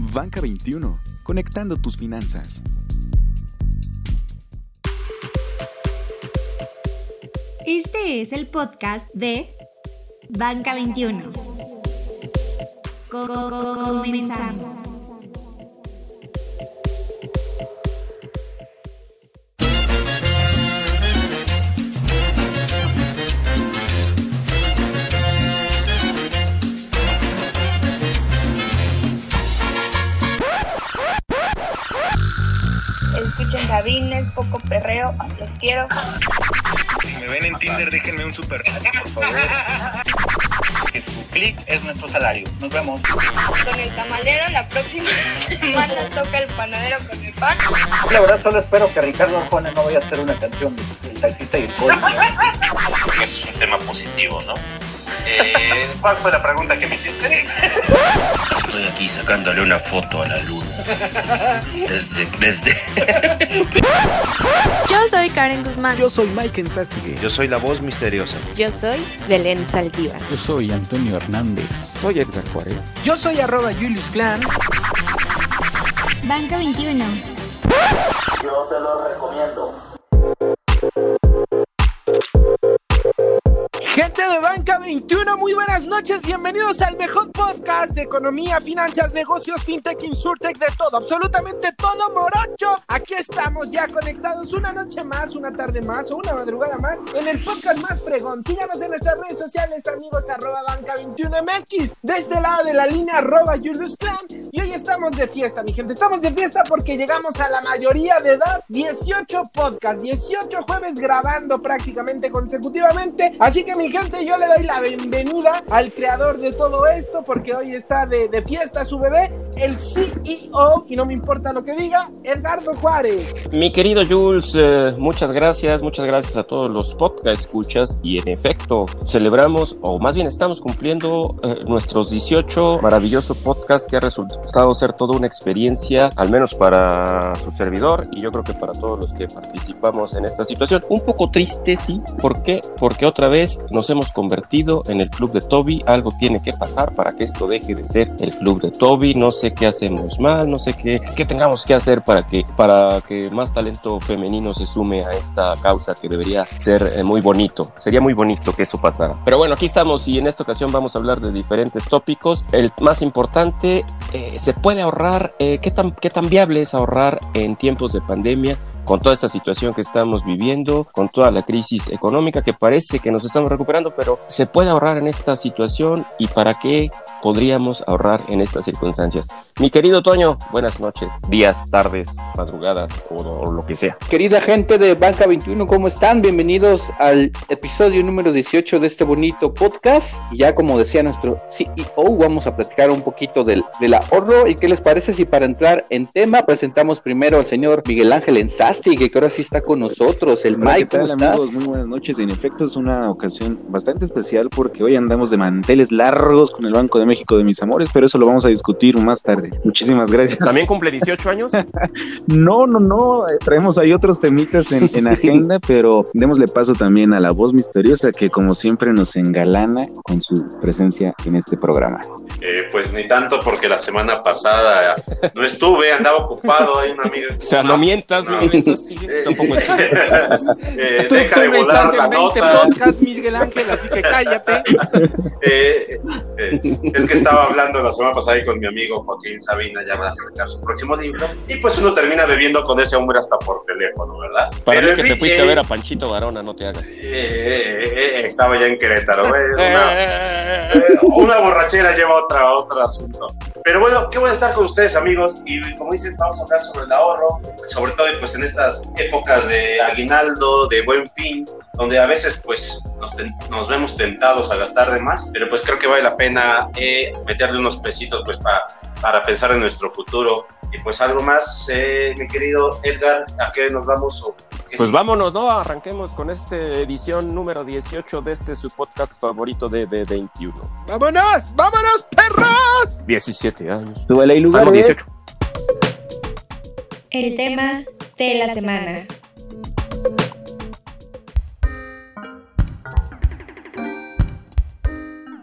Banca 21, conectando tus finanzas. Este es el podcast de Banca 21. Comenzamos. Perreo, los quiero. Si me ven en Tinder, déjenme un super por favor. Que su clic es nuestro salario. Nos vemos. Con el tamalero, la próxima semana toca el panadero con el pan. La verdad solo espero que Ricardo Arjona no vaya a hacer una canción del taxista y el pollo. es un tema positivo, ¿no? Eh, ¿Cuál fue la pregunta que me hiciste? Estoy aquí sacándole una foto a la luna. Desde, desde. Yo soy Karen Guzmán. Yo soy Mike Enzastigue. Yo soy la voz misteriosa. Yo soy Belén Saldívar. Yo soy Antonio Hernández. Soy Edgar Juárez. Yo soy arroba Julius Clan. Banca 21. Yo te lo recomiendo. Banca 21, muy buenas noches, bienvenidos al mejor podcast de economía, finanzas, negocios, fintech, insurtech, de todo, absolutamente todo morocho. Aquí estamos ya conectados una noche más, una tarde más o una madrugada más en el podcast más fregón. Síganos en nuestras redes sociales, amigos, arroba banca 21mx, de este lado de la línea arroba Julius. Y hoy estamos de fiesta, mi gente, estamos de fiesta porque llegamos a la mayoría de edad, 18 podcasts, 18 jueves grabando prácticamente consecutivamente. Así que mi gente, yo le doy la bienvenida al creador de todo esto, porque hoy está de, fiesta su bebé, el CEO, y no me importa lo que diga, Edgardo Juárez. Mi querido Jules, eh, muchas gracias, muchas gracias a todos los podcast escuchas, y en efecto, celebramos, o más bien estamos cumpliendo eh, nuestros 18 maravillosos podcasts que ha resultado ser toda una experiencia, al menos para su servidor, y yo creo que para todos los que participamos en esta situación. Un poco triste, sí, ¿por qué? Porque otra vez nos hemos convertido en el club de Toby. Algo tiene que pasar para que esto deje de ser el club de Toby. No sé qué hacemos mal, no sé qué, qué tengamos que hacer para que, para que más talento femenino se sume a esta causa que debería ser eh, muy bonito. Sería muy bonito que eso pasara. Pero bueno, aquí estamos y en esta ocasión vamos a hablar de diferentes tópicos. El más importante, eh, ¿se puede ahorrar? Eh, ¿qué, tan, ¿Qué tan viable es ahorrar en tiempos de pandemia? Con toda esta situación que estamos viviendo, con toda la crisis económica que parece que nos estamos recuperando, pero ¿se puede ahorrar en esta situación y para qué podríamos ahorrar en estas circunstancias? Mi querido Toño, buenas noches, días, tardes, madrugadas o, o lo que sea. Querida gente de Banca 21, ¿cómo están? Bienvenidos al episodio número 18 de este bonito podcast. Y ya como decía nuestro CEO, vamos a platicar un poquito del, del ahorro. ¿Y qué les parece si para entrar en tema presentamos primero al señor Miguel Ángel Enzás? que ahora sí está con nosotros, el Hola, Mike. ¿qué tal, ¿cómo estás? amigos? Muy buenas noches. En efecto, es una ocasión bastante especial porque hoy andamos de manteles largos con el Banco de México de mis amores, pero eso lo vamos a discutir más tarde. Muchísimas gracias. ¿También cumple 18 años? No, no, no. eh, Traemos ahí otros temitas en, en agenda, pero démosle paso también a la voz misteriosa que, como siempre, nos engalana con su presencia en este programa. Eh, pues ni tanto porque la semana pasada no estuve, andaba ocupado. Hay un amigo. O sea, no mientas, No. Miguel Enzastigue, tampoco es Eh, Tú, deja tú de no volar estás la en 20 nota. podcasts, Miguel Ángel, así que cállate. Eh, eh, es que estaba hablando la semana pasada ahí con mi amigo Joaquín Sabina, ya va a sacar su próximo libro. Y pues uno termina bebiendo con ese hombre hasta por teléfono, ¿verdad? Para Pero mí que te fuiste a ver a Panchito Varona, no te hagas. eh, eh, eh, estaba ya en Querétaro, güey, una- Eh, una borrachera lleva otra, otro asunto. Pero bueno, qué bueno estar con ustedes, amigos. Y como dicen, vamos a hablar sobre el ahorro, sobre todo pues en estas épocas de aguinaldo, de buen fin, donde a veces pues nos, nos vemos tentados a gastar de más, pero pues creo que vale la pena eh, meterle unos pesitos pues para, para pensar en nuestro futuro. Y pues algo más, eh, mi querido Edgar, ¿a qué nos vamos? Pues sí? vámonos, ¿no? Arranquemos con esta edición número 18 de este su podcast favorito de B21. ¡Vámonos! ¡Vámonos, perros! 17 años. Súbele ahí Ah, lugar. no, 18. El tema de la semana.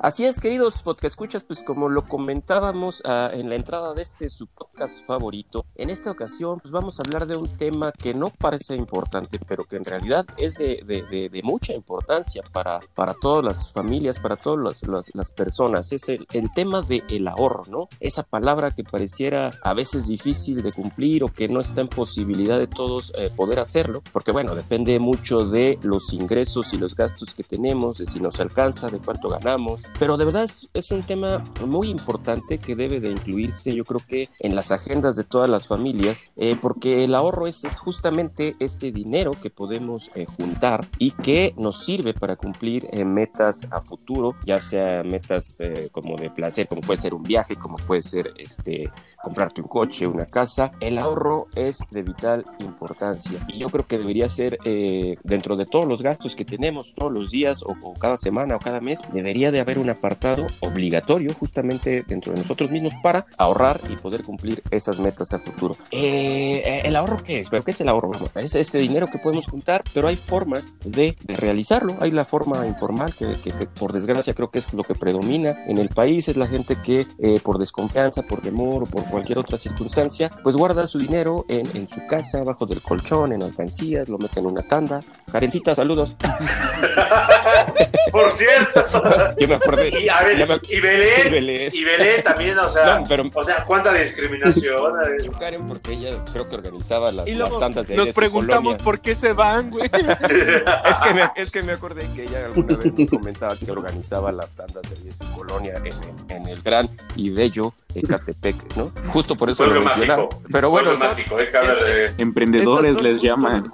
Así es, queridos podcast escuchas, pues como lo comentábamos ah, en la entrada de este su podcast favorito, en esta ocasión pues vamos a hablar de un tema que no parece importante, pero que en realidad es de, mucha importancia para, para todas las familias, para todas las, personas. Es el, el tema del el ahorro, ¿no? Esa palabra que pareciera a veces difícil de cumplir o que no está en posibilidad de todos eh, poder hacerlo, porque bueno, depende mucho de los ingresos y los gastos que tenemos, de si nos alcanza, de cuánto ganamos, pero de verdad es, es un tema muy importante que debe de incluirse, yo creo que en las agendas de todas las familias, eh, porque el ahorro es, es, justamente ese dinero que podemos eh, juntar y que nos sirve para cumplir metas a futuro, ya sea metas como de placer, como puede ser un viaje, como puede ser este comprarte un coche, una casa. El ahorro es de vital importancia y yo creo que debería ser eh, dentro de todos los gastos que tenemos todos los días o, cada semana o cada mes, debería de haber un apartado obligatorio justamente dentro de nosotros mismos para ahorrar y poder cumplir esas metas a futuro. Eh, eh, ¿El ahorro qué es? ¿Pero qué es el ahorro? es ese dinero que podemos juntar, pero hay formas de, realizarlo. Hay la forma informal que, por desgracia creo que es lo que predomina en el país, es la gente que por desconfianza, por temor o por cualquier otra circunstancia, pues guarda su dinero en, en su casa, abajo del colchón, en alcancías, lo mete en una tanda. Karencita, saludos. Por cierto. Yo me acordé. Y, a ver, y, Belén, y, Belén, también, o sea, pero, o sea, cuánta discriminación. Karen, porque ella creo que organizaba las, las tandas de Nos preguntamos por qué se van, güey. es, que me, es que me acordé que ella alguna vez nos comentaba que organizaba las tandas de su colonia en, en el gran y bello Ecatepec, ¿no? Justo por eso lo mencionaba. Pero bueno, eh, emprendedores les llaman.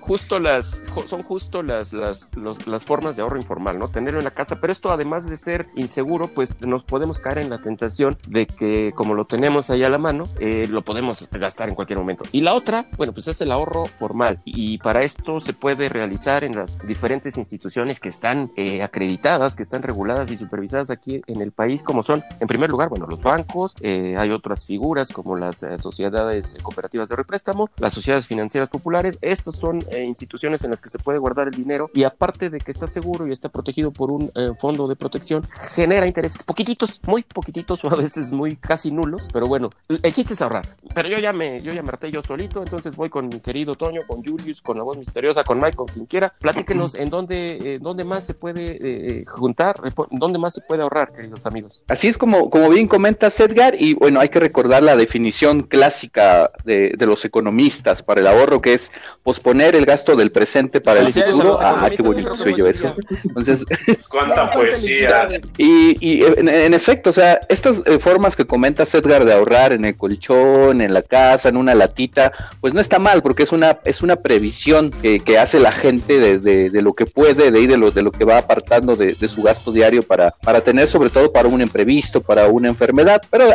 justo las, son justo las, las, las formas de ahorro informal, ¿no? Tenerlo en la casa, pero esto además de ser inseguro, pues nos podemos caer en la tentación de que como lo tenemos ahí a la mano, eh, lo podemos gastar en cualquier momento. Y la otra, bueno, pues es el ahorro formal y para esto se puede realizar en las diferentes instituciones que están eh, acreditadas, que están reguladas y supervisadas aquí en el país, como son, en primer lugar, bueno, los bancos, hay otras figuras como las sociedades cooperativas de représtamo, las sociedades financieras populares. Estas son eh, instituciones en las que se puede guardar el dinero y aparte de que está seguro y está protegido por un eh, fondo de protección, genera intereses poquititos, muy poquititos o a veces muy casi nulos, pero bueno, el chiste es ahorrar. Pero yo ya me, yo ya me harté yo solito, entonces voy con mi querido Toño, con Julius, con la voz misteriosa, con Mike, con quien quiera. Platíquenos en dónde, dónde más se puede juntar, dónde más se puede ahorrar, queridos amigos. Así es como, como bien comenta Edgar, y bueno, hay que recordar la definición clásica de, de los economistas para el ahorro, que es posponer el gasto del presente para el futuro. Ah, qué bonito soy yo eso. Entonces, cuánta poesía. Y, en, efecto, o sea, estas eh, formas que comentas, Edgar, de ahorrar en el colchón, en la casa, en una latita, pues no está mal, porque es una, es una previsión que, hace la gente de, lo que puede, de, de, lo, de lo que va apartando de, su gasto diario para, para tener, sobre todo para un imprevisto, para una enfermedad. Pero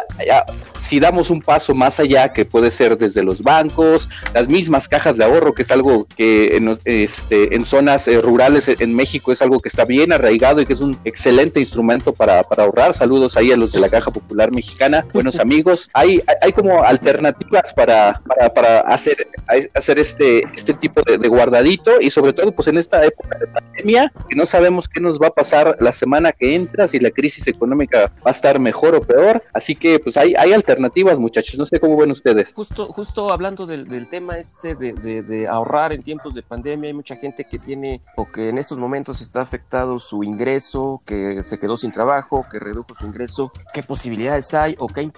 si damos un paso más allá, que puede ser desde los bancos, las mismas cajas de ahorro, que es algo que en, este, en zonas eh, rurales en México es algo que está bien arraigado y que es un excelente instrumento para, para ahorrar. Saludos ahí a los de la Caja Popular Mexicana, buenos amigos. Hay, hay como alternativas para, para, para hacer, hacer este, este tipo de, guardadito y sobre todo pues en esta época de pandemia, que no sabemos qué nos va a pasar la semana que entra, si la crisis económica va a estar mejor o peor. Así que pues hay, hay alternativas, muchachos. No sé cómo ven ustedes. Justo, justo hablando del, del tema este de, de, ahorrar en tiempos de pandemia, hay mucha gente que tiene o que en estos momentos está afectado su ingreso, que se quedó sin trabajo, que redujo su ingreso. ¿Qué posibilidades hay o qué,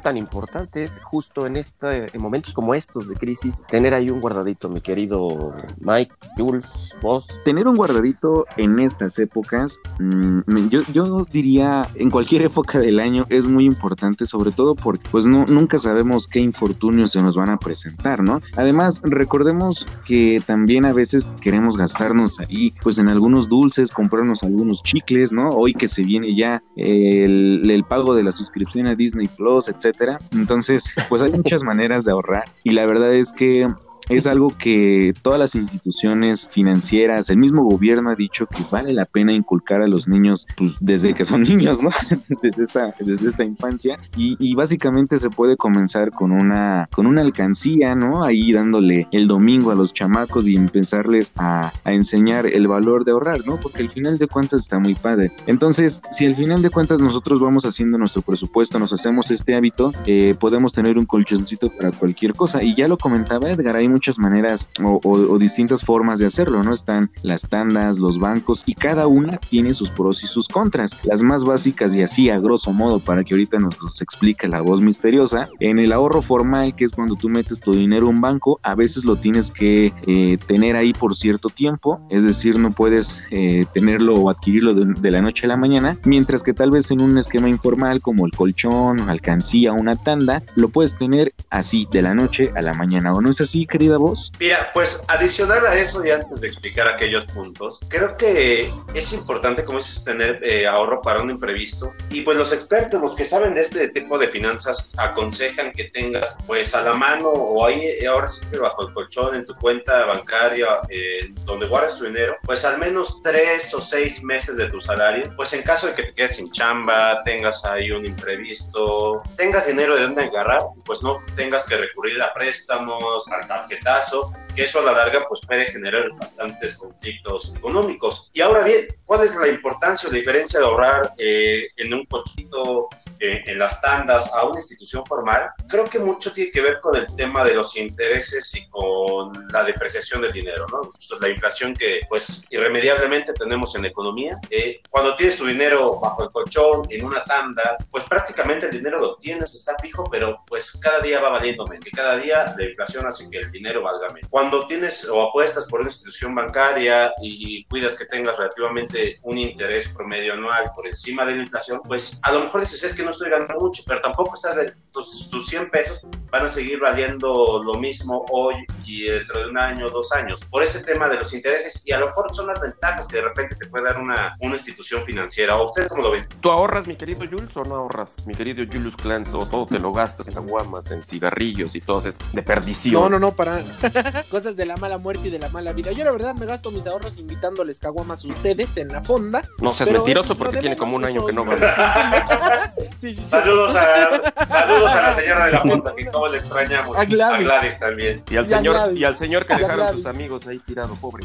tan importante es justo en, este, en momentos como estos de crisis tener ahí un guardadito, mi querido Mike, Jules, vos? Tener un guardadito en estas épocas, mm, yo, diría en cualquier época del año es muy importante, sobre todo porque pues nunca sabemos qué infortunios se nos van a presentar, ¿no? Además, recordemos que también a veces queremos gastarnos ahí, pues en algunos dulces, comprarnos algunos chicles, ¿no? Hoy que se viene ya el, el pago de la suscripción a Disney Plus, etcétera. Entonces, pues hay muchas maneras de ahorrar y la verdad es que es algo que todas las instituciones financieras, el mismo gobierno ha dicho que vale la pena inculcar a los niños pues, desde que son niños, ¿no? desde esta, desde esta infancia. Y, básicamente se puede comenzar con una, con una alcancía, ¿no? Ahí dándole el domingo a los chamacos y empezarles a, a enseñar el valor de ahorrar, ¿no? Porque al final de cuentas está muy padre. Entonces, si al final de cuentas nosotros vamos haciendo nuestro presupuesto, nos hacemos este hábito, eh, podemos tener un colchoncito para cualquier cosa. Y ya lo comentaba Edgar, hay muchas maneras o, distintas formas de hacerlo, ¿no? Están las tandas, los bancos y cada una tiene sus pros y sus contras. Las más básicas y así a grosso modo para que ahorita nos los explique la voz misteriosa, en el ahorro formal, que es cuando tú metes tu dinero a un banco, a veces lo tienes que eh, tener ahí por cierto tiempo, es decir, no puedes eh, tenerlo o adquirirlo de, la noche a la mañana, mientras que tal vez en un esquema informal como el colchón, alcancía, una tanda, lo puedes tener así de la noche a la mañana, ¿o no es así, querida voz? Mira, pues adicional a eso y antes de explicar aquellos puntos, creo que es importante, como dices, tener eh, ahorro para un imprevisto y pues los expertos, los que saben de este tipo de finanzas, aconsejan que tengas pues a la mano o ahí ahora sí que bajo el colchón en tu cuenta bancaria eh, donde guardas tu dinero, pues al menos tres o seis meses de tu salario, pues en caso de que te quedes sin chamba, tengas ahí un imprevisto, tengas dinero de dónde agarrar, pues no tengas que recurrir a préstamos, al tarjetazo, que eso a la larga pues puede generar bastantes conflictos económicos. Y ahora bien, ¿cuál es la importancia o diferencia de ahorrar eh, en un cochito, eh, en las tandas, a una institución formal? Creo que mucho tiene que ver con el tema de los intereses y con la depreciación del dinero, ¿no? La inflación que pues irremediablemente tenemos en la economía. Eh, cuando tienes tu dinero bajo el colchón, en una tanda, pues prácticamente el dinero lo tienes, está fijo, pero pues cada día va valiendo menos, que cada día la inflación hace que el dinero valga menos. Cuando tienes o apuestas por una institución bancaria y cuidas que tengas relativamente un interés promedio anual por encima de la inflación, pues a lo mejor dices, es que no estoy ganando mucho, pero tampoco estás, tus, tus 100 pesos van a seguir valiendo lo mismo hoy y dentro de un año, dos años, por ese tema de los intereses y a lo mejor son las ventajas que de repente te puede dar una, una institución financiera. ¿O ustedes cómo lo ven? ¿Tú ahorras, mi querido Jules, o no ahorras, mi querido Julius Clans, o todo te lo gastas en aguamas, en cigarrillos y todo es de perdición? No, no, no, para cosas de la mala muerte y de la mala vida. Yo la verdad me gasto mis ahorros invitándoles caguamas a ustedes en la fonda. No seas mentiroso porque tiene como un año que no va. sí, sí, saludos, a, saludos a la señora de la fonda, que como le extrañamos. A Gladys, a Gladys también. Y al señor, y al señor que dejaron sus amigos ahí tirado, pobre.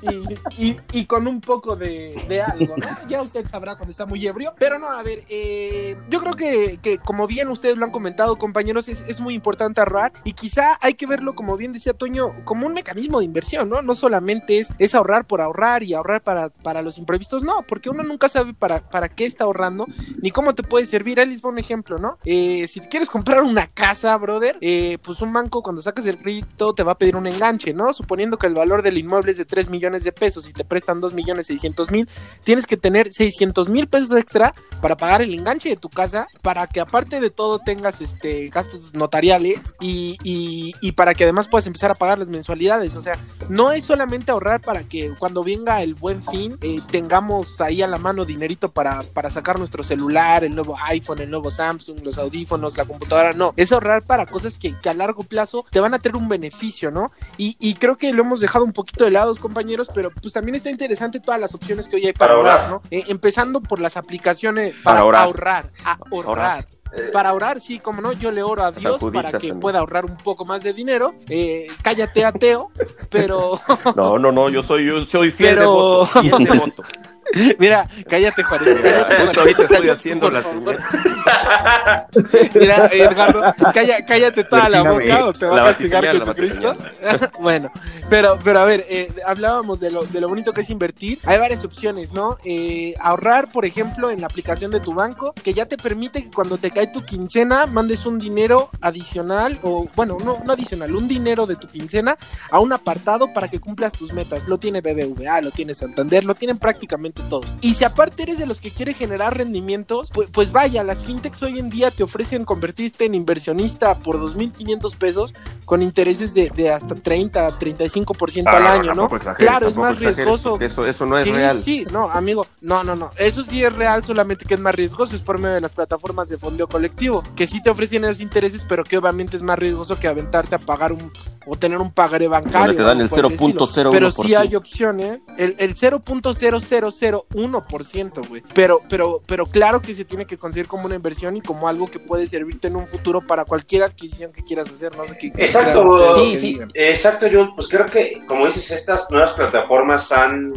y, y, y, con un poco de, de algo, ¿no? Ya usted sabrá cuando está muy ebrio. Pero no, a ver, eh, yo creo que, que, como bien ustedes lo han comentado, compañeros, es, es muy importante ahorrar. Y quizá hay que verlo, como bien decía Toño, como un mecanismo de inversión, ¿no? No solamente es, es ahorrar por ahorrar y ahorrar para, para los imprevistos, no, porque uno nunca sabe para, para qué está ahorrando ni cómo te puede servir. Ahí les un ejemplo, ¿no? Eh, si quieres comprar una casa, brother, eh, pues un banco cuando sacas el crédito te va a pedir un enganche, ¿no? Suponiendo que el valor del inmueble es de 3 millones de pesos y te prestan 2 millones 600 mil, tienes que tener 600 mil pesos extra para pagar el enganche de tu casa, para que aparte de todo tengas este gastos notariales y, y, y para que además puedas empezar a pagar las mensualidades. O sea, no es solamente ahorrar para que cuando venga el buen fin eh, tengamos ahí a la mano dinerito para, para sacar nuestro celular, el nuevo iPhone, el nuevo Samsung, los audífonos, la computadora. No, es ahorrar para cosas que, que a largo plazo te van a tener un beneficio, ¿no? Y, y, creo que lo hemos dejado un poquito de lado, compañeros, pero pues también está interesante todas las opciones que hoy hay para, para ahorrar, ¿no? Eh, empezando por las aplicaciones para, para ahorrar, ahorrar, ahorrar. Para ahorrar, sí, como no, yo le oro a Dios para que también. pueda ahorrar un poco más de dinero. Eh, cállate, ateo, pero. No, no, no, yo soy, yo soy fiel, pero... de voto, fiel de voto. Mira, cállate, Juárez. Justo ahorita estoy haciendo la señal. Mira, Edgardo, calla, cállate toda la boca o te va a castigar Jesucristo. bueno, pero, pero a ver, eh, hablábamos de lo, de lo bonito que es invertir. Hay varias opciones, ¿no? Eh, ahorrar, por ejemplo, en la aplicación de tu banco, que ya te permite que cuando te cae tu quincena, mandes un dinero adicional, o bueno, no, no adicional, un dinero de tu quincena a un apartado para que cumplas tus metas. Lo tiene BBVA, lo tiene Santander, lo tienen prácticamente todos. Y si aparte eres de los que quiere generar rendimientos, pues, pues vaya, las fintechs hoy en día te ofrecen convertirte en inversionista por 2.500 pesos con intereses de, de hasta 30, 35% ah, al año, ¿no? Claro, es más riesgoso. Eso, eso no es sí, real. Sí, no, amigo, no, no, no. Eso sí es real, solamente que es más riesgoso, es por medio de las plataformas de fondeo colectivo, que sí te ofrecen esos intereses, pero que obviamente es más riesgoso que aventarte a pagar un o tener un pagaré bancario. Donde te dan el algo por estilo. 0.01%. Pero sí hay opciones, el, el 0.0001%, güey. Pero, pero, pero claro que se tiene que conseguir como una inversión y como algo que puede servirte en un futuro para cualquier adquisición que quieras hacer, no sé qué. Exacto, claro, sí, sí. digan. Exacto, yo pues creo que, como dices, estas nuevas plataformas han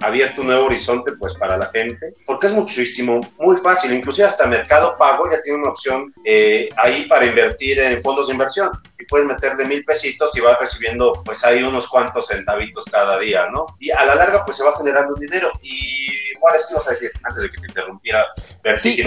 abierto un nuevo horizonte pues para la gente, porque es muchísimo, muy fácil, inclusive hasta Mercado Pago ya tiene una opción eh, ahí para invertir en fondos de inversión y puedes meterle mil pesitos y vas recibiendo pues ahí unos cuantos centavitos cada día, ¿no? Y a la larga pues se va generando dinero y Juárez, ¿qué ibas a decir antes de que te interrumpiera Sí,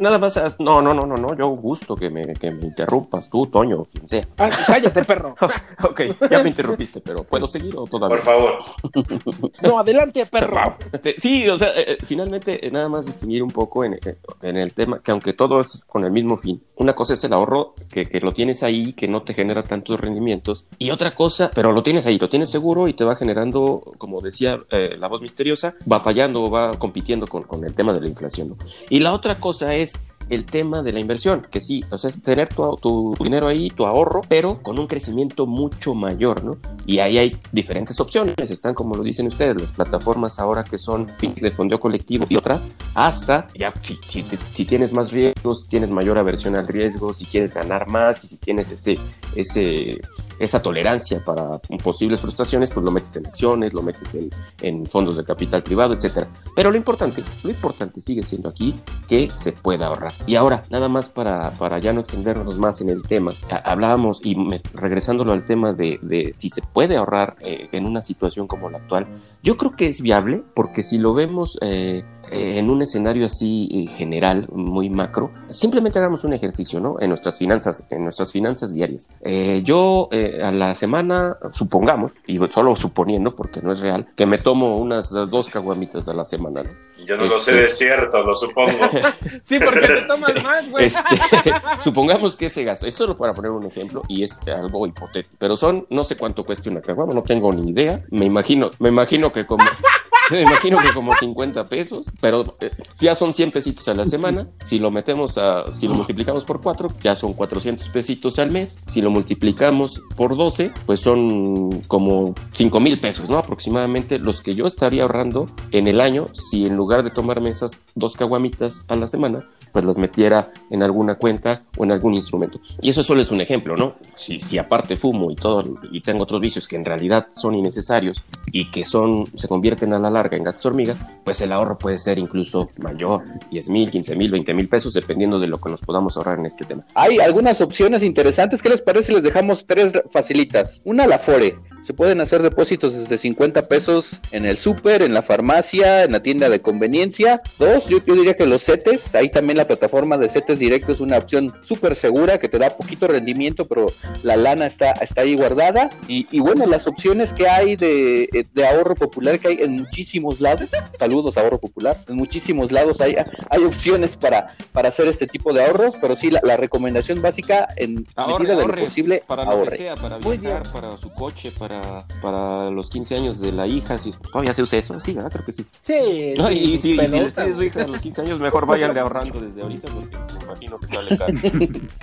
nada, más, no, no, no, no, no, yo gusto que me, que me interrumpas, tú, Toño, quien sea. Ah, cállate, perro. ok, ya me interrumpiste, pero ¿puedo seguir o todavía? Por favor. No, adelante, perro. Sí, o sea, eh, eh, finalmente eh, nada más distinguir un poco en, eh, en el tema, que aunque todo es con el mismo fin, una cosa es el ahorro, que, que lo tienes ahí, que no te genera tantos rendimientos, y otra cosa, pero lo tienes ahí, lo tienes seguro y te va generando, como decía eh, la voz misteriosa, batallando, va compitiendo con, el tema de la inflación. Y la otra cosa es el tema de la inversión, que sí, o sea, es tener tu, tu dinero ahí, tu ahorro, pero con un crecimiento mucho mayor, ¿no? Y ahí hay diferentes opciones, están como lo dicen ustedes, las plataformas ahora que son de fondeo colectivo y otras, hasta ya si, si, si tienes más riesgos, tienes mayor aversión al riesgo, si quieres ganar más y si tienes ese, ese, esa tolerancia para posibles frustraciones, pues lo metes en acciones, lo metes en, en fondos de capital privado, etcétera. Pero lo importante, lo importante sigue siendo aquí que se pueda ahorrar. Y ahora, nada más para, para ya no extendernos más en el tema, hablábamos y regresándolo al tema de, si se puede ahorrar eh, en una situación como la actual, yo creo que es viable porque si lo vemos eh, en un escenario así eh, general, muy macro, simplemente hagamos un ejercicio, ¿no? En nuestras finanzas, en nuestras finanzas diarias. Eh, yo eh, a la semana, supongamos, y solo suponiendo porque no es real, que me tomo unas eh, dos caguamitas a la semana, ¿no? Yo no lo sé Este- de cierto, lo supongo. Sí, porque te tomas más, güey. Este, supongamos que ese gasto, es solo para poner un ejemplo y es algo hipotético, pero son, no sé cuánto cueste una caguama, no tengo ni idea, me imagino, me imagino que como, me imagino que como 50 pesos, pero eh, ya son 100 pesitos a la semana, si lo metemos a, si lo multiplicamos por 4, ya son 400 pesitos al mes, si lo multiplicamos por 12, pues son como 5 mil pesos, ¿no? Aproximadamente los que yo estaría ahorrando en el año si en lugar de tomarme esas dos caguamitas a la semana, pues las metiera en alguna cuenta o en algún instrumento. Y eso solo es un ejemplo, ¿no? Si, si aparte fumo y todo, y tengo otros vicios que en realidad son innecesarios y que son, se convierten a la larga en gastos hormiga, pues el ahorro puede ser incluso mayor, 10 mil, 15 mil, 20 mil pesos, dependiendo de lo que nos podamos ahorrar en este tema. Hay algunas opciones interesantes. ¿Qué les parece les dejamos tres facilitas? Una, la Fore. Se pueden hacer depósitos desde 50 pesos en el súper, en la farmacia, en la tienda de conveniencia. Dos, yo, yo diría que los CETES. Ahí también la plataforma de CETES Directo es una opción súper segura que te da poquito rendimiento, pero la lana está, está ahí guardada. Y, y bueno, las opciones que hay de, de ahorro popular que hay en muchísimos lados. Saludos, ahorro popular. En muchísimos lados hay, hay opciones para, para hacer este tipo de ahorros, pero sí, la, la recomendación básica en Ahorre, medida de lo ahorre, posible, para lo que ahorre. sea, para viajar, para su coche, para, para los 15 años de la hija, si todavía se usa eso, sí, ¿verdad? Creo que sí. Sí, No, sí, y, y si, y si pide su hija a los 15 años, mejor váyanle ahorrando desde ahorita, porque me imagino que sale caro.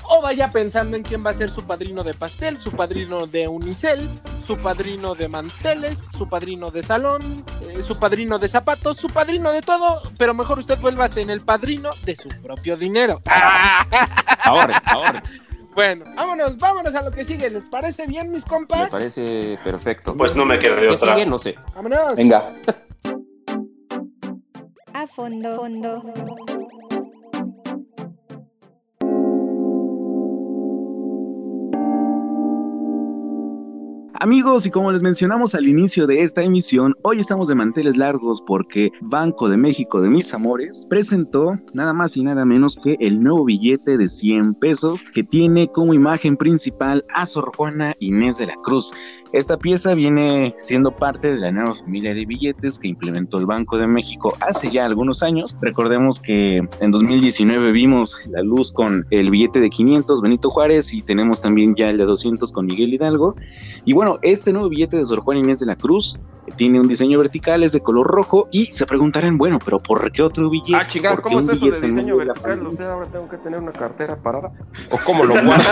O vaya pensando en quién va a ser su padrino de pastel, su padrino de unicel, su padrino de manteles, su padrino de salón, eh, su padrino de zapatos, su padrino de todo, pero mejor usted vuélvase en el padrino de su propio dinero. Ahorre, ahorre. Bueno, vámonos, vámonos a lo que sigue. ¿Les parece bien, mis Me compas? parece perfecto. Pues no me quedé de ¿Qué otra. sigue? No sé. Vámonos. Venga. A fondo, fondo. Amigos, y como les mencionamos al inicio de esta emisión, hoy estamos de manteles largos porque Banco de México de mis amores presentó nada más y nada menos que el nuevo billete de 100 pesos que tiene como imagen principal a Sor Juana Inés de la Cruz. Esta pieza viene siendo parte de la nueva familia de billetes que implementó el Banco de México hace ya algunos años. Recordemos que en 2019 vimos la luz con el billete de 500 Benito Juárez y tenemos también ya el de 200 con Miguel Hidalgo. Y bueno, este nuevo billete de Sor Juana Inés de la Cruz tiene un diseño vertical, es de color rojo y se preguntarán, bueno, pero ¿por qué otro billete? Ah, chingar, ¿Por qué ¿cómo está eso de diseño medio de la vertical? O sea, ahora tengo que tener una cartera parada. ¿O cómo lo guardo?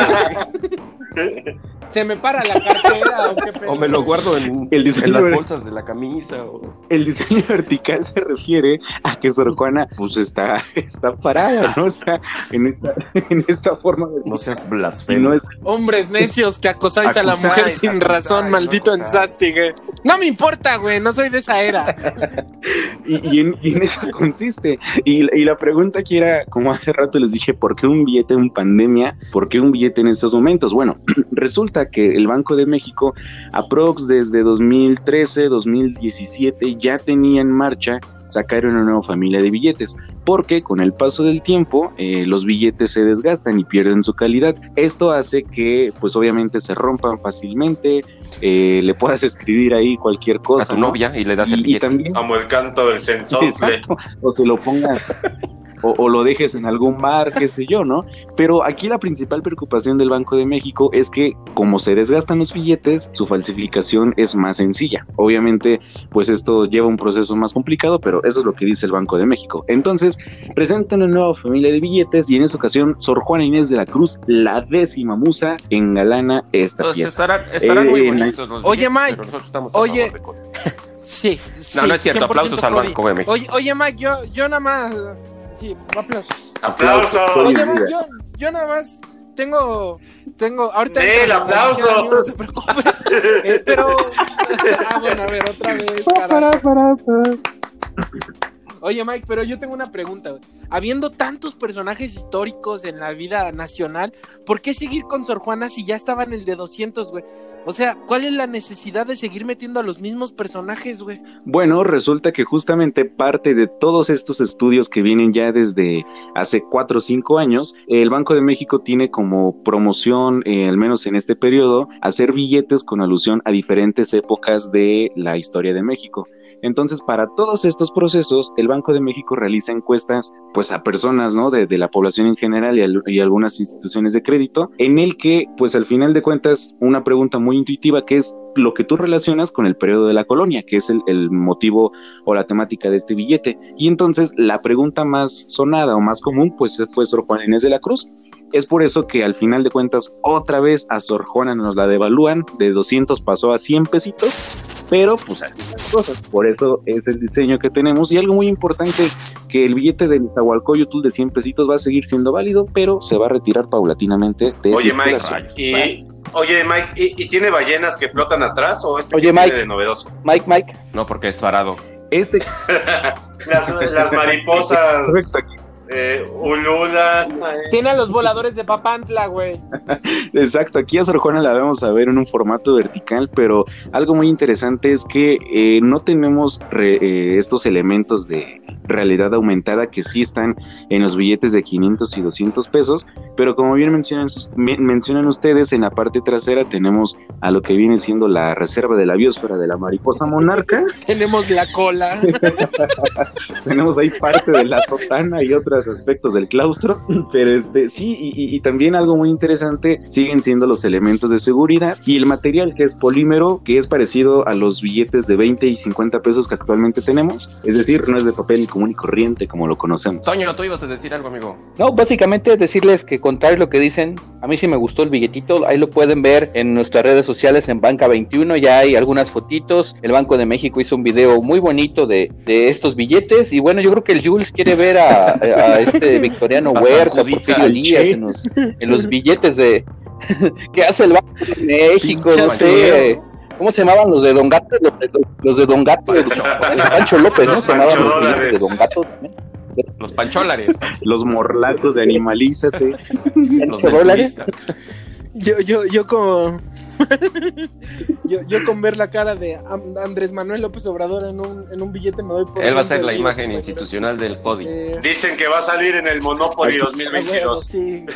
se me para la cartera o O me lo guardo en, El diseño en las ver- bolsas de la camisa. O... El diseño vertical se refiere a que Sor Juana pues está, está parada, ¿no? Está en esta, en esta forma de... No seas blasfemo. no es Hombres necios que acosáis a la Acusáis, mujer sin acusáis, razón, maldito ensástigue. No me importa, güey, no soy de esa era. Y, y en, y en eso consiste. Y, y la pregunta aquí era, como hace rato les dije, ¿por qué un billete en pandemia? ¿Por qué un billete en estos momentos? Bueno, resulta que el Banco de México, aprox desde 2013, 2017, ya tenía en marcha sacar una nueva familia de billetes, porque con el paso del tiempo eh, los billetes se desgastan y pierden su calidad. Esto hace que, pues obviamente, se rompan fácilmente, eh, le puedas escribir ahí cualquier A cosa. tu ¿no? novia y le das el Y, y billete. también Como el canto del. Exacto, o se lo pongas o, o lo dejes en algún bar, qué sé yo, ¿no? Pero aquí la principal preocupación del Banco de México es que como se desgastan los billetes, su falsificación es más sencilla. Obviamente, pues esto lleva un proceso más complicado, pero eso es lo que dice el Banco de México. Entonces, presentan una nueva familia de billetes y en esta ocasión, Sor Juana Inés de la Cruz, la décima musa, engalana esta Entonces pieza. estarán, estarán muy Eh, bonitos los Oye, Mike, oye, de Cody. Sí, sí. No, no es cierto. 100% Aplausos al. Banco de México. Oye, oye, Mike, yo, yo nada más. Sí, aplausos. ¡Aplausos! Oye, yo, yo nada más tengo. Tengo. Ahorita. El aplauso. edición, No te preocupes. Eh, pero. Ah, bueno, a ver, otra vez. carajo. Oye, Mike, pero yo tengo una pregunta. güey. Habiendo tantos personajes históricos en la vida nacional, ¿por qué seguir con Sor Juana si ya estaba en el de 200, güey? O sea, ¿cuál es la necesidad de seguir metiendo a los mismos personajes, güey? Bueno, resulta que justamente parte de todos estos estudios que vienen ya desde hace cuatro o cinco años, el Banco de México tiene como promoción, eh, al menos en este periodo, hacer billetes con alusión a diferentes épocas de la historia de México. Entonces, para todos estos procesos, el Banco de México realiza encuestas, pues, a personas, ¿no? De, de la población en general y, al- y algunas instituciones de crédito, en el que, pues, al final de cuentas, una pregunta muy intuitiva que es lo que tú relacionas con el periodo de la colonia, que es el, el motivo o la temática de este billete. Y entonces, la pregunta más sonada o más común, pues, fue Sor Juana Inés de la Cruz. Es por eso que al final de cuentas, otra vez a Sor Juana nos la devalúan, de 200 pasó a 100 pesitos, pero pues así son las cosas. Por eso es el diseño que tenemos. Y algo muy importante, que el billete del Tahualcoyotl de 100 pesitos va a seguir siendo válido, pero se va a retirar paulatinamente de Oye, Mike, y, oye, Mike, ¿y, y tiene ballenas que flotan atrás o este Oye, que Mike. tiene de novedoso? Mike, Mike. No, porque es varado. Este las, las mariposas eh, ulula. Tiene a los voladores de Papantla, güey. Exacto, aquí a Sor Juana la vamos a ver en un formato vertical, pero algo muy interesante es que eh, no tenemos re- eh, estos elementos de realidad aumentada que sí están en los billetes de 500 y 200 pesos, pero como bien mencionan, mencionan ustedes, en la parte trasera tenemos a lo que viene siendo la reserva de la biosfera de la mariposa monarca, Tenemos la cola. tenemos ahí parte de la sotana y aspectos del claustro, pero este sí, y, y- y también algo muy interesante siguen siendo los elementos de seguridad y el material que es polímero, que es parecido a los billetes de 20 y 50 pesos que actualmente tenemos, es decir, no es de papel común y corriente como lo conocemos. Toño, tú ibas a decir algo, amigo. No, básicamente decirles que contrario lo que dicen, a mí sí me gustó el billetito, ahí lo pueden ver en nuestras redes sociales en Banca 21, ya hay algunas fotitos, el Banco de México hizo un video muy bonito de, de estos billetes y bueno, yo creo que el Jules quiere ver a, a este Victoriano Huerta, Porfirio Díaz en los, en los billetes de que hace el Banco de México, Pinche no sé, ¿cómo se llamaban los de Don Gato? Los de, los de Don Gato, Pancho. Pancho López, ¿no? Los Se llamaban los de Don Gato también. Los pancholares. Los morlacos de Animalízate. Los turista. Yo, yo, yo como. yo, yo con ver la cara de Andrés Manuel López Obrador en un, en un billete me doy por. Él va a ser la imagen institucional del CODI. Eh, Dicen que va a salir en el Monopoly a huevo, 2022. sí.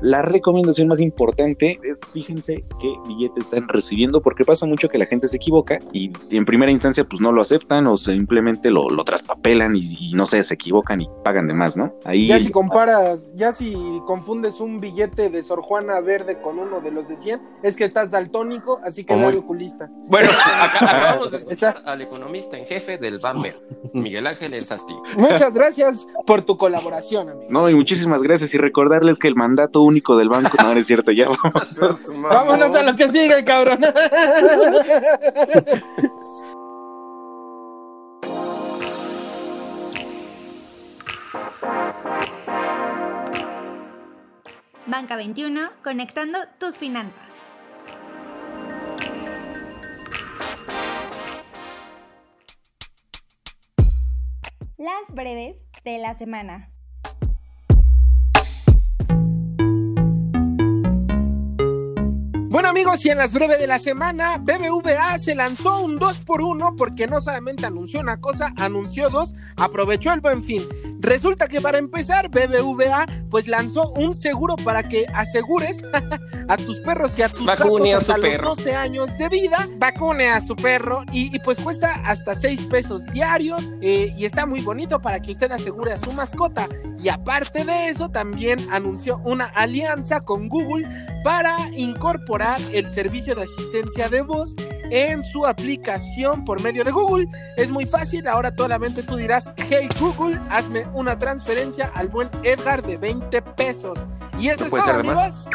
La recomendación más importante es fíjense qué billete están recibiendo, porque pasa mucho que la gente se equivoca y en primera instancia pues no lo aceptan o simplemente lo, lo traspapelan y, y no sé, se equivocan y pagan de más, ¿no? Ahí Ya si comparas, ya si confundes un billete de Sor Juana verde con uno de los de 100, es que estás daltónico, así que no muy- hay oculista. Bueno, acá- acabamos de escuchar al economista en jefe del Bamber, Miguel Ángel Ensasti. Muchas gracias por tu colaboración, amigo. No, y muchísimas gracias. Y recordarles que el mandato único del banco, no, no es cierto, ya vamos. Vámonos a lo que sigue, cabrón. Banca 21, conectando tus finanzas. Las breves de la semana. Bueno amigos, y en las breves de la semana, BBVA se lanzó un 2x1 porque no solamente anunció una cosa, anunció dos, aprovechó el buen fin. Resulta que para empezar, BBVA pues lanzó un seguro para que asegures a tus perros y a tus Vacune a gatos su hasta los perro. 12 años de vida, vacune a su perro y, y, pues cuesta hasta 6 pesos diarios eh, y está muy bonito para que usted asegure a su mascota. Y aparte de eso, también anunció una alianza con Google para incorporar el servicio de asistencia de voz en su aplicación por medio de Google. Es muy fácil, ahora solamente tú dirás, hey Google, hazme una transferencia al buen Edgar de 20 pesos. Y eso ¿No es todo, amigos.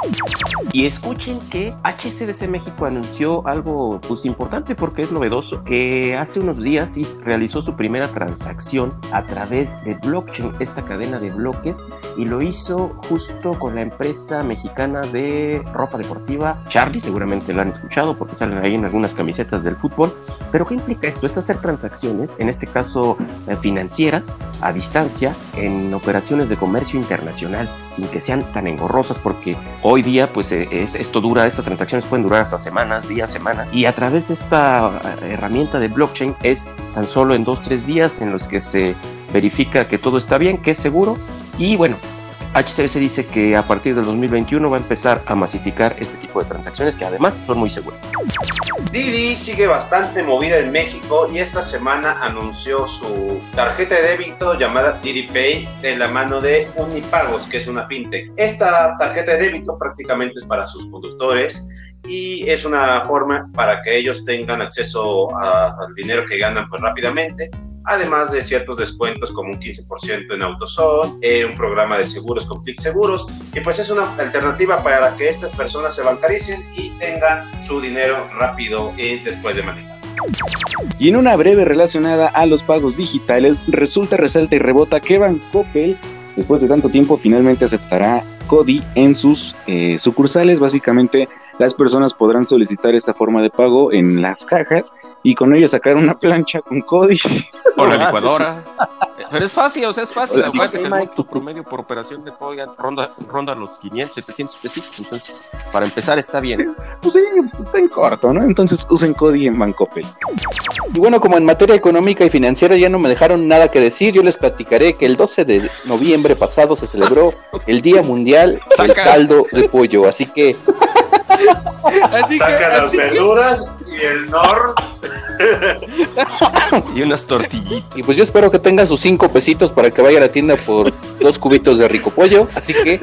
Y escuchen que HSBC México anunció algo pues importante porque es novedoso, que hace unos días realizó su primera transacción a través de blockchain, esta cadena de bloques, y lo hizo justo con la empresa mexicana de ropa deportiva Charlie, seguramente lo han escuchado porque salen ahí en algunas camisetas del fútbol, pero ¿qué implica esto? Es hacer transacciones, en este caso eh, financieras, a distancia, en operaciones de comercio internacional, sin que sean tan engorrosas porque hoy día pues eh, es, esto dura, estas transacciones pueden durar hasta semanas, días, semanas. Y a través de esta eh, herramienta de blockchain es tan solo en dos, tres días en los que se verifica que todo está bien, que es seguro. Y bueno, HCBC dice que a partir del 2021 va a empezar a masificar este tipo de transacciones que además son muy seguras. Didi sigue bastante movida en México y esta semana anunció su tarjeta de débito llamada Didi Pay de la mano de Unipagos, que es una fintech. Esta tarjeta de débito prácticamente es para sus conductores y es una forma para que ellos tengan acceso al dinero que ganan pues rápidamente además de ciertos descuentos como un 15% en AutoZone, eh, un programa de seguros con Click Seguros, y pues es una alternativa para que estas personas se bancaricen y tengan su dinero rápido y después de manejar. Y en una breve relacionada a los pagos digitales, resulta, resalta y rebota que Bancoppel, después de tanto tiempo, finalmente aceptará CODI en sus eh, sucursales. Básicamente, las personas podrán solicitar esta forma de pago en las cajas y con ello sacar una plancha con CODI. O la licuadora. Pero es fácil, o sea, es fácil. Acuérdate que el monto promedio por operación de código ronda, ronda los 500, 700 pesitos. Entonces, para empezar está bien. Pues sí, está en corto, ¿no? Entonces usen CODI en Bancoppel. Y bueno, como en materia económica y financiera ya no me dejaron nada que decir, yo les platicaré que el 12 de noviembre pasado se celebró el Día Mundial del. Caldo de Pollo, así que Así que, Saca las así que- verduras y el nor. Y unas tortillitas. y pues yo espero que tengan sus cinco pesitos para que vaya a la tienda por dos cubitos de rico pollo, así que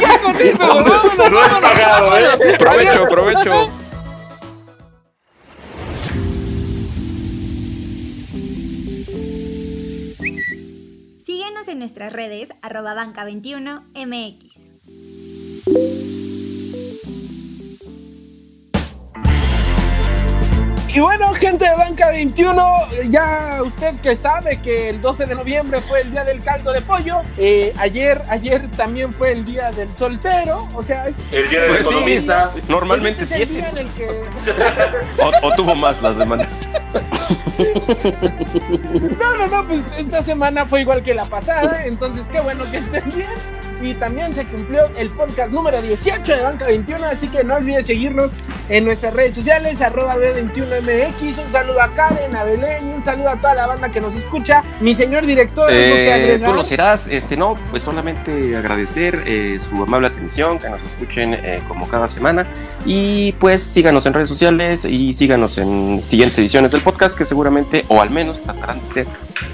ya con eso, vámonos, No es vámonos, pagado, ¿eh? Provecho, provecho. Síguenos en nuestras redes arroba banca21mx. Y bueno, gente de Banca 21, ya usted que sabe que el 12 de noviembre fue el día del caldo de pollo, eh, ayer, ayer también fue el día del soltero, o sea, El día del Pues sí, economista. Normalmente este es el siete. día en el que O, o tuvo más las demandas. No, no, no, pues esta semana fue igual que la pasada, entonces qué bueno que estén bien. Y también se cumplió el podcast número 18 de Banca 21, así que no olvides seguirnos en nuestras redes sociales, arroba B21MX. Un saludo a Karen, a Belén, un saludo a toda la banda que nos escucha. Mi señor director, ¿algo que Eh, tú lo serás, este no, pues solamente agradecer eh, su amable atención, que nos escuchen eh, como cada semana y pues síganos en redes sociales y síganos en siguientes ediciones del podcast que seguramente o al menos tratarán de ser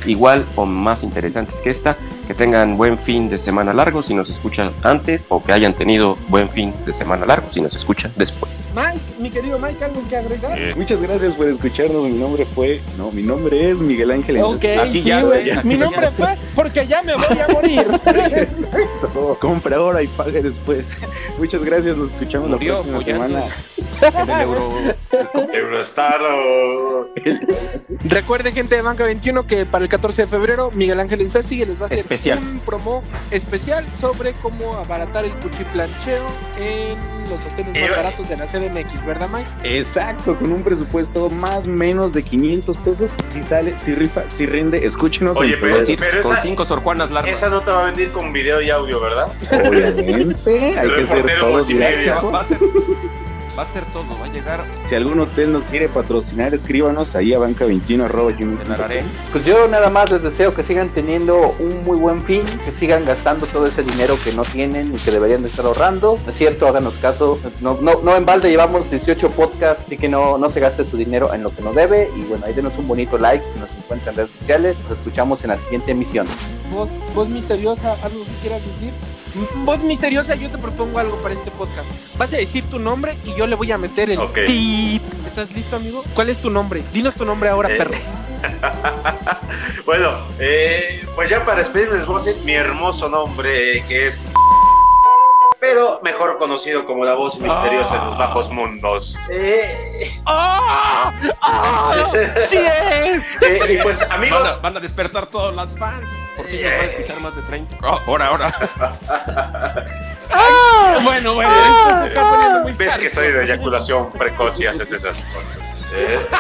igual o más interesantes que esta. Que tengan buen fin de semana largo si nos escuchan antes o que hayan tenido buen fin de semana largo si nos escuchan después. Mike, mi querido Mike, ¿algo que agregar? Eh, Muchas gracias por escucharnos. Mi nombre fue. No, mi nombre es Miguel Ángel Ok, Aquí sí, ya, Mi nombre fue porque ya me voy a morir. Exacto. Compra ahora y pague después. Muchas gracias. Nos escuchamos Murió la próxima semana. En el euro- Eurostar. o- Recuerden, gente de Banca 21, que para el 14 de febrero Miguel Ángel Insasti les va a hacer Especial. un promo especial sobre cómo abaratar el cuchiplancheo en los hoteles más baratos de la CDMX, ¿verdad, Mike? Exacto, con un presupuesto más menos de 500 pesos. Si sale, si rifa, si rinde, escúchenos Oye, pero-. Sí, pero con esa- cinco Sor Juanas largas. Esa no te va a venir con video y audio, ¿verdad? Obviamente, hay que ser todos multimedia. va a ser va a ser todo, va a llegar Si algún hotel nos quiere patrocinar, escríbanos ahí a banca21 arroba gmail el araré. Pues yo nada más les deseo que sigan teniendo un muy buen fin, que sigan gastando todo ese dinero que no tienen y que deberían de estar ahorrando. Es cierto, háganos caso. No, no, no en balde llevamos 18 podcasts, así que no, no se gaste su dinero en lo que no debe. Y bueno, ahí denos un bonito like si nos encuentran en redes sociales. Nos escuchamos en la siguiente emisión. Voz, voz misteriosa, algo que quieras decir. Voz misteriosa, yo te propongo algo para este podcast. Vas a decir tu nombre y yo le voy a meter el Ok. tit. ¿Estás listo, amigo? ¿Cuál es tu nombre? Dinos tu nombre ahora, Eh, perro. Bueno, eh, pues ya para despedirme les voy a decir mi hermoso nombre, que es... Pero mejor conocido como la voz misteriosa en los bajos mundos. Eh, ¡Ah! ¡Ah! ¡Sí es! eh, y pues Van a, amigos, van a despertar todos las fans. Por fin nos van a escuchar más de 30. Oh, ahora, ahora. ¡Ah! Bueno, bueno, esto se está poniendo muy ves que soy de eyaculación precoz y haces esas cosas. Eh,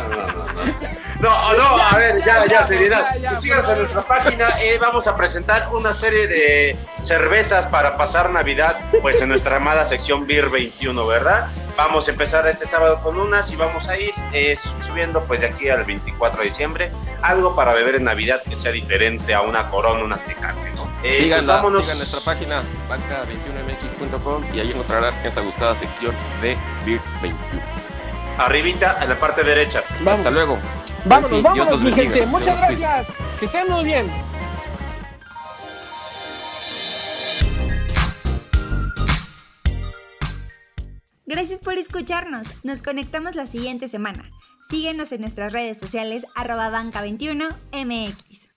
No, no, no. No, no, a ver, ya, ya, seriedad. Síganos en nuestra página. eh, vamos a presentar una serie de cervezas para pasar Navidad, pues en nuestra amada sección Beer 21, ¿verdad? Vamos a empezar este sábado con unas y vamos a ir eh, subiendo, pues de aquí al 24 de diciembre, algo para beber en Navidad que sea diferente a una corona, una tecate, ¿no? Eh, Síganla, pues sigan nuestra página banca21mx.com y ahí encontrarán esa gustada sección de Beer 21. Arribita, en la parte derecha. Vamos. Hasta luego. Vámonos, En fin, vámonos, mi gente. Muchas gracias. Que estén muy bien. Gracias por escucharnos. Nos conectamos la siguiente semana. Síguenos en nuestras redes sociales arroba banca21 mx.